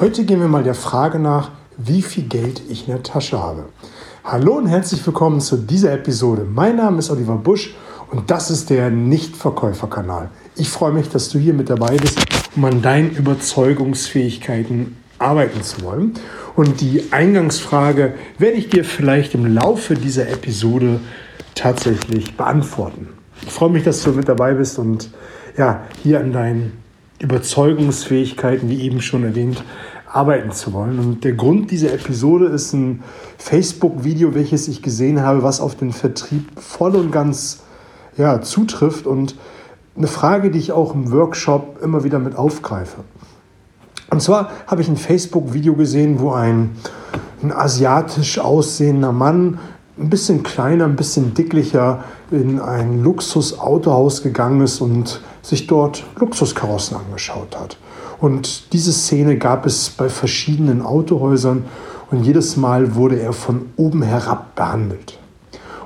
Heute gehen wir mal der Frage nach, wie viel Geld ich in der Tasche habe. Hallo und herzlich willkommen zu dieser Episode. Mein Name ist Oliver Busch und das ist der Nichtverkäuferkanal. Ich freue mich, dass du hier mit dabei bist, um an deinen Überzeugungsfähigkeiten arbeiten zu wollen. Und die Eingangsfrage werde ich dir vielleicht im Laufe dieser Episode tatsächlich beantworten. Ich freue mich, dass du mit dabei bist und ja, hier an deinen Überzeugungsfähigkeiten, wie eben schon erwähnt, arbeiten zu wollen. Und der Grund dieser Episode ist ein Facebook-Video, welches ich gesehen habe, was auf den Vertrieb voll und ganz ja, zutrifft und eine Frage, die ich auch im Workshop immer wieder mit aufgreife. Und zwar habe ich ein Facebook-Video gesehen, wo ein, ein asiatisch aussehender Mann, ein bisschen kleiner, ein bisschen dicklicher, in ein Luxusautohaus gegangen ist und sich dort Luxuskarossen angeschaut hat. Und diese Szene gab es bei verschiedenen Autohäusern und jedes Mal wurde er von oben herab behandelt.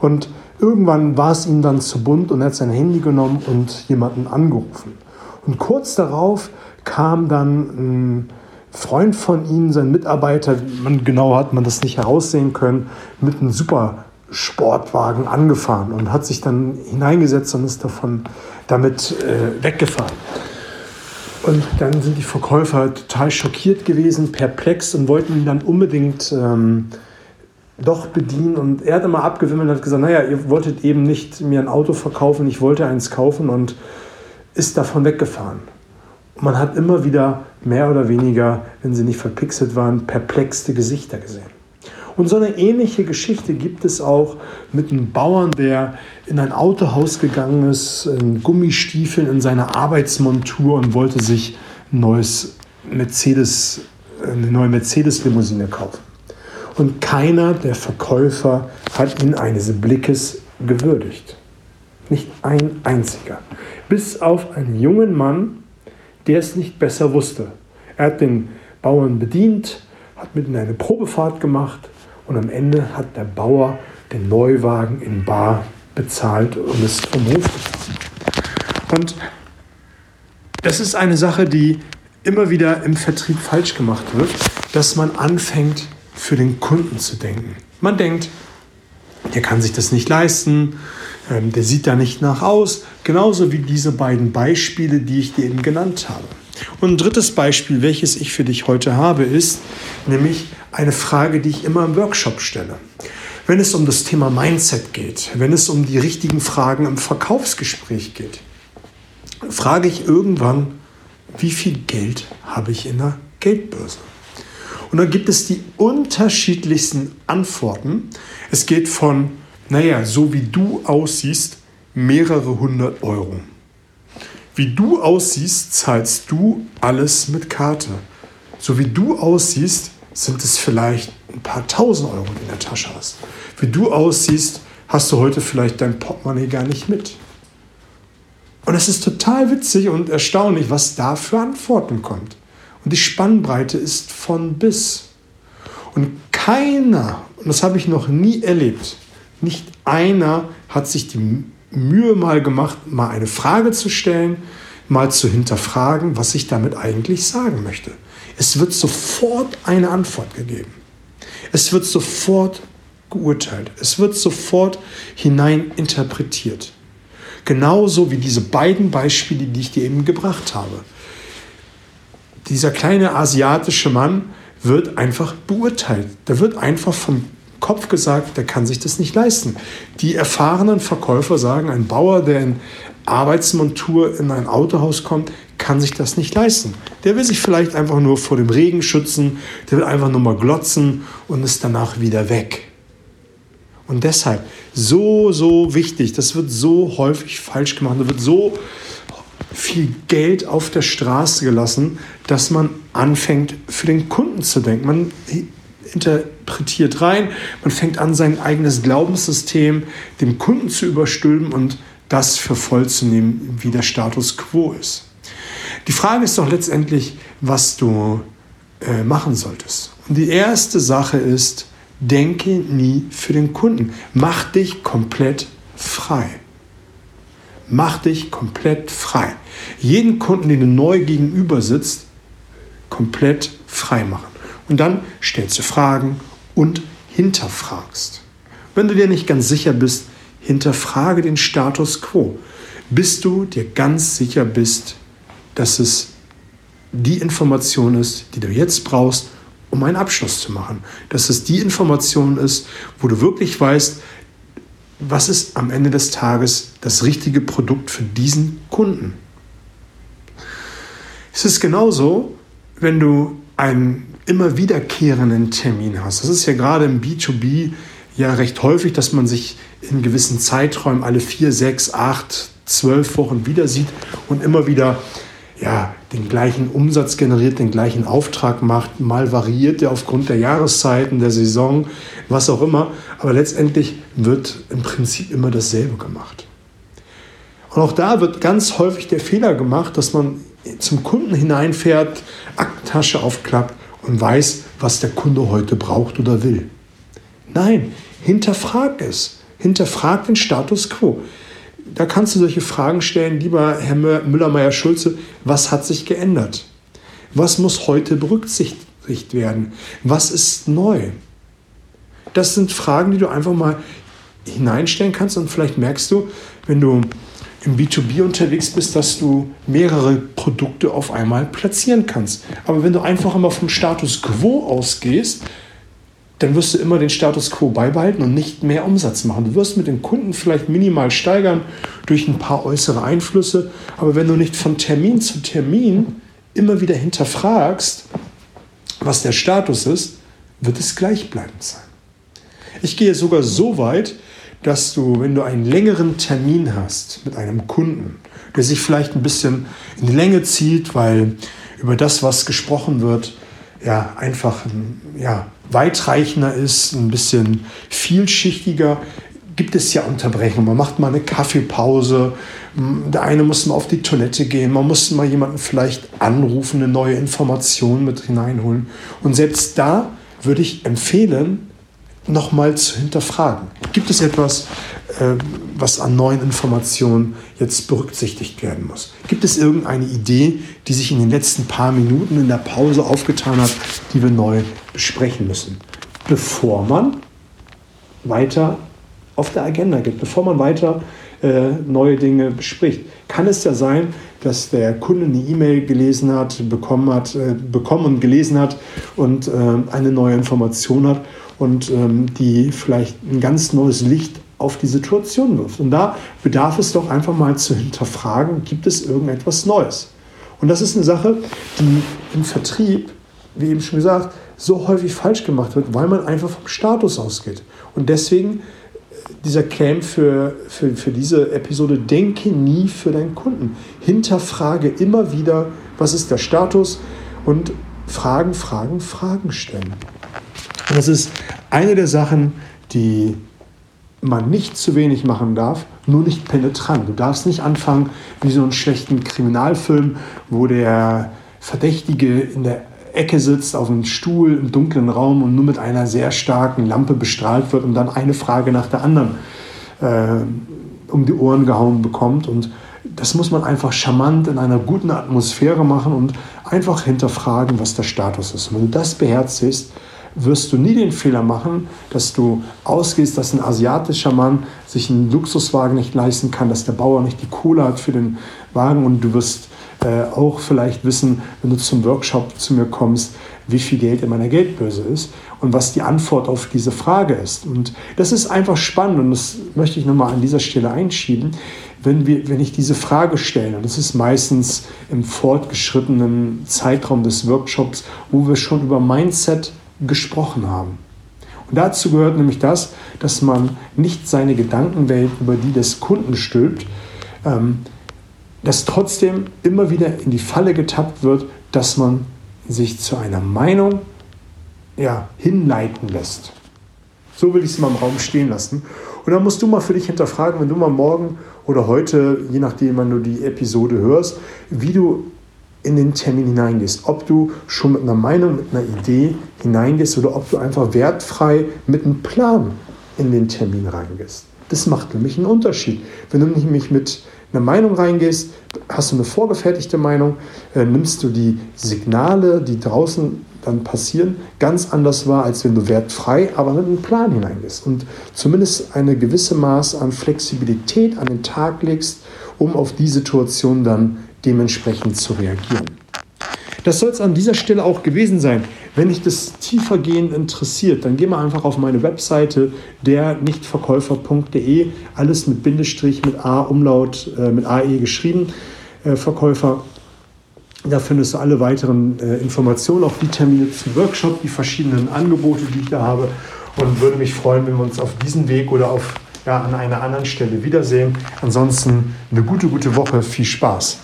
Und irgendwann war es ihm dann zu bunt und er hat sein Handy genommen und jemanden angerufen. Und kurz darauf kam dann ein Freund von ihm, sein Mitarbeiter, man, genau hat man das nicht heraussehen können, mit einem super Sportwagen angefahren und hat sich dann hineingesetzt und ist davon damit äh, weggefahren. Und dann sind die Verkäufer total schockiert gewesen, perplex und wollten ihn dann unbedingt ähm, doch bedienen. Und er hat immer abgewimmelt und hat gesagt, naja, ihr wolltet eben nicht mir ein Auto verkaufen, ich wollte eins kaufen und ist davon weggefahren. Und man hat immer wieder mehr oder weniger, wenn sie nicht verpixelt waren, perplexte Gesichter gesehen. Und so eine ähnliche Geschichte gibt es auch mit einem Bauern, der in ein Autohaus gegangen ist, in Gummistiefeln, in seiner Arbeitsmontur und wollte sich ein neues Mercedes, eine neue Mercedes-Limousine kaufen. Und keiner der Verkäufer hat ihn eines Blickes gewürdigt. Nicht ein einziger. Bis auf einen jungen Mann, der es nicht besser wusste. Er hat den Bauern bedient, hat mit ihm eine Probefahrt gemacht und am Ende hat der Bauer den Neuwagen in Bar bezahlt und ist vom Hof gefahren. Und das ist eine Sache, die immer wieder im Vertrieb falsch gemacht wird, dass man anfängt, für den Kunden zu denken. Man denkt, der kann sich das nicht leisten, ähm, der sieht da nicht nach aus, genauso wie diese beiden Beispiele, die ich dir eben genannt habe. Und ein drittes Beispiel, welches ich für dich heute habe, ist nämlich eine Frage, die ich immer im Workshop stelle. Wenn es um das Thema Mindset geht, wenn es um die richtigen Fragen im Verkaufsgespräch geht, frage ich irgendwann, wie viel Geld habe ich in der Geldbörse? Und dann gibt es die unterschiedlichsten Antworten. Es geht von, naja, so wie du aussiehst, mehrere hundert Euro. Wie du aussiehst, zahlst du alles mit Karte. So wie du aussiehst, sind es vielleicht ein paar tausend Euro, die du in der Tasche hast. Wie du aussiehst, hast du heute vielleicht dein Portemonnaie gar nicht mit. Und es ist total witzig und erstaunlich, was da für Antworten kommt. Und die Spannbreite ist von bis. Und keiner, und das habe ich noch nie erlebt, nicht einer hat sich die Mühe mal gemacht, mal eine Frage zu stellen, mal zu hinterfragen, was ich damit eigentlich sagen möchte. Es wird sofort eine Antwort gegeben. Es wird sofort geurteilt. Es wird sofort hinein interpretiert. Genauso wie diese beiden Beispiele, die ich dir eben gebracht habe. Dieser kleine asiatische Mann wird einfach beurteilt. Da wird einfach vom Kopf gesagt, der kann sich das nicht leisten. Die erfahrenen Verkäufer sagen, ein Bauer, der in Arbeitsmontur in ein Autohaus kommt, kann sich das nicht leisten. Der will sich vielleicht einfach nur vor dem Regen schützen, der will einfach nur mal glotzen und ist danach wieder weg. Und deshalb so, so wichtig, das wird so häufig falsch gemacht, da wird so viel Geld auf der Straße gelassen, dass man anfängt, für den Kunden zu denken. Man interpretiert rein, man fängt an, sein eigenes Glaubenssystem dem Kunden zu überstülpen und das für voll zu nehmen, wie der Status quo ist. Die Frage ist doch letztendlich, was du äh, machen solltest. Und die erste Sache ist, denke nie für den Kunden. Mach dich komplett frei. Mach dich komplett frei. Jeden Kunden, den du neu gegenüber sitzt, komplett freimachen. Und dann stellst du Fragen und hinterfragst. Wenn du dir nicht ganz sicher bist, hinterfrage den Status quo, bis du dir ganz sicher bist, dass es die Information ist, die du jetzt brauchst, um einen Abschluss zu machen. Dass es die Information ist, wo du wirklich weißt, was ist am Ende des Tages das richtige Produkt für diesen Kunden. Es ist genauso, wenn du einen immer wiederkehrenden Termin hast. Das ist ja gerade im B2B ja recht häufig, dass man sich in gewissen Zeiträumen alle vier, sechs, acht, zwölf Wochen wieder sieht und immer wieder ja, den gleichen Umsatz generiert, den gleichen Auftrag macht. Mal variiert er aufgrund der Jahreszeiten, der Saison, was auch immer. Aber letztendlich wird im Prinzip immer dasselbe gemacht. Und auch da wird ganz häufig der Fehler gemacht, dass man zum Kunden hineinfährt, Aktentasche aufklappt und weiß, was der Kunde heute braucht oder will. Nein, hinterfrag es. Hinterfrag den Status quo. Da kannst du solche Fragen stellen, lieber Herr Müller-Meyer-Schulze, was hat sich geändert? Was muss heute berücksichtigt werden? Was ist neu? Das sind Fragen, die du einfach mal hineinstellen kannst und vielleicht merkst du, wenn du im B2B unterwegs bist, dass du mehrere Produkte auf einmal platzieren kannst. Aber wenn du einfach immer vom Status quo ausgehst, dann wirst du immer den Status quo beibehalten und nicht mehr Umsatz machen. Du wirst mit den Kunden vielleicht minimal steigern durch ein paar äußere Einflüsse, aber wenn du nicht von Termin zu Termin immer wieder hinterfragst, was der Status ist, wird es gleichbleibend sein. Ich gehe sogar so weit, dass du, wenn du einen längeren Termin hast mit einem Kunden, der sich vielleicht ein bisschen in die Länge zieht, weil über das, was gesprochen wird, ja, einfach ja, weitreichender ist, ein bisschen vielschichtiger, gibt es ja Unterbrechungen. Man macht mal eine Kaffeepause, der eine muss mal auf die Toilette gehen, man muss mal jemanden vielleicht anrufen, eine neue Information mit hineinholen. Und selbst da würde ich empfehlen, nochmal zu hinterfragen. Gibt es etwas, was an neuen Informationen jetzt berücksichtigt werden muss? Gibt es irgendeine Idee, die sich in den letzten paar Minuten in der Pause aufgetan hat, die wir neu besprechen müssen, bevor man weiter auf der Agenda geht, bevor man weiter äh, neue Dinge bespricht? Kann es ja sein, dass der Kunde eine E-Mail gelesen hat, bekommen hat, äh, bekommen und gelesen hat und äh, eine neue Information hat und ähm, die vielleicht ein ganz neues Licht auf die Situation wirft. Und da bedarf es doch einfach mal zu hinterfragen, gibt es irgendetwas Neues? Und das ist eine Sache, die im Vertrieb, wie eben schon gesagt, so häufig falsch gemacht wird, weil man einfach vom Status ausgeht. Und deswegen äh, dieser Claim für, für, für diese Episode, denke nie für deinen Kunden. Hinterfrage immer wieder, was ist der Status und Fragen, Fragen, Fragen stellen. Und das ist eine der Sachen, die man nicht zu wenig machen darf, nur nicht penetrant. Du darfst nicht anfangen wie so einen schlechten Kriminalfilm, wo der Verdächtige in der Ecke sitzt, auf einem Stuhl im dunklen Raum und nur mit einer sehr starken Lampe bestrahlt wird und dann eine Frage nach der anderen äh, um die Ohren gehauen bekommt. Und das muss man einfach charmant in einer guten Atmosphäre machen und einfach hinterfragen, was der Status ist. Und wenn du das beherzigst, wirst du nie den Fehler machen, dass du ausgehst, dass ein asiatischer Mann sich einen Luxuswagen nicht leisten kann, dass der Bauer nicht die Kohle hat für den Wagen und du wirst äh, auch vielleicht wissen, wenn du zum Workshop zu mir kommst, wie viel Geld in meiner Geldbörse ist und was die Antwort auf diese Frage ist. Und das ist einfach spannend und das möchte ich nochmal an dieser Stelle einschieben. Wenn, wir, wenn ich diese Frage stelle, und das ist meistens im fortgeschrittenen Zeitraum des Workshops, wo wir schon über Mindset gesprochen haben. Und dazu gehört nämlich das, dass man nicht seine Gedankenwelt über die des Kunden stülpt, ähm, dass trotzdem immer wieder in die Falle getappt wird, dass man sich zu einer Meinung ja, hinleiten lässt. So will ich es mal im Raum stehen lassen. Und dann musst du mal für dich hinterfragen, wenn du mal morgen oder heute, je nachdem, wann du die Episode hörst, wie du in den Termin hineingehst. Ob du schon mit einer Meinung, mit einer Idee hineingehst oder ob du einfach wertfrei mit einem Plan in den Termin reingehst. Das macht nämlich einen Unterschied. Wenn du nämlich mit einer Meinung reingehst, hast du eine vorgefertigte Meinung, äh, nimmst du die Signale, die draußen dann passieren, ganz anders war, als wenn du wertfrei, aber mit einem Plan hineingehst und zumindest eine gewisse Maß an Flexibilität an den Tag legst, um auf die Situation dann dementsprechend zu reagieren. Das soll es an dieser Stelle auch gewesen sein. Wenn dich das tiefergehend interessiert, dann geh mal einfach auf meine Webseite der nichtverkäufer.de, alles mit Bindestrich, mit A, Umlaut, äh, mit AE geschrieben, äh, Verkäufer. Da findest du alle weiteren äh, Informationen, auch die Termine zum Workshop, die verschiedenen Angebote, die ich da habe. Und würde mich freuen, wenn wir uns auf diesem Weg oder auf, ja, an einer anderen Stelle wiedersehen. Ansonsten eine gute, gute Woche. Viel Spaß.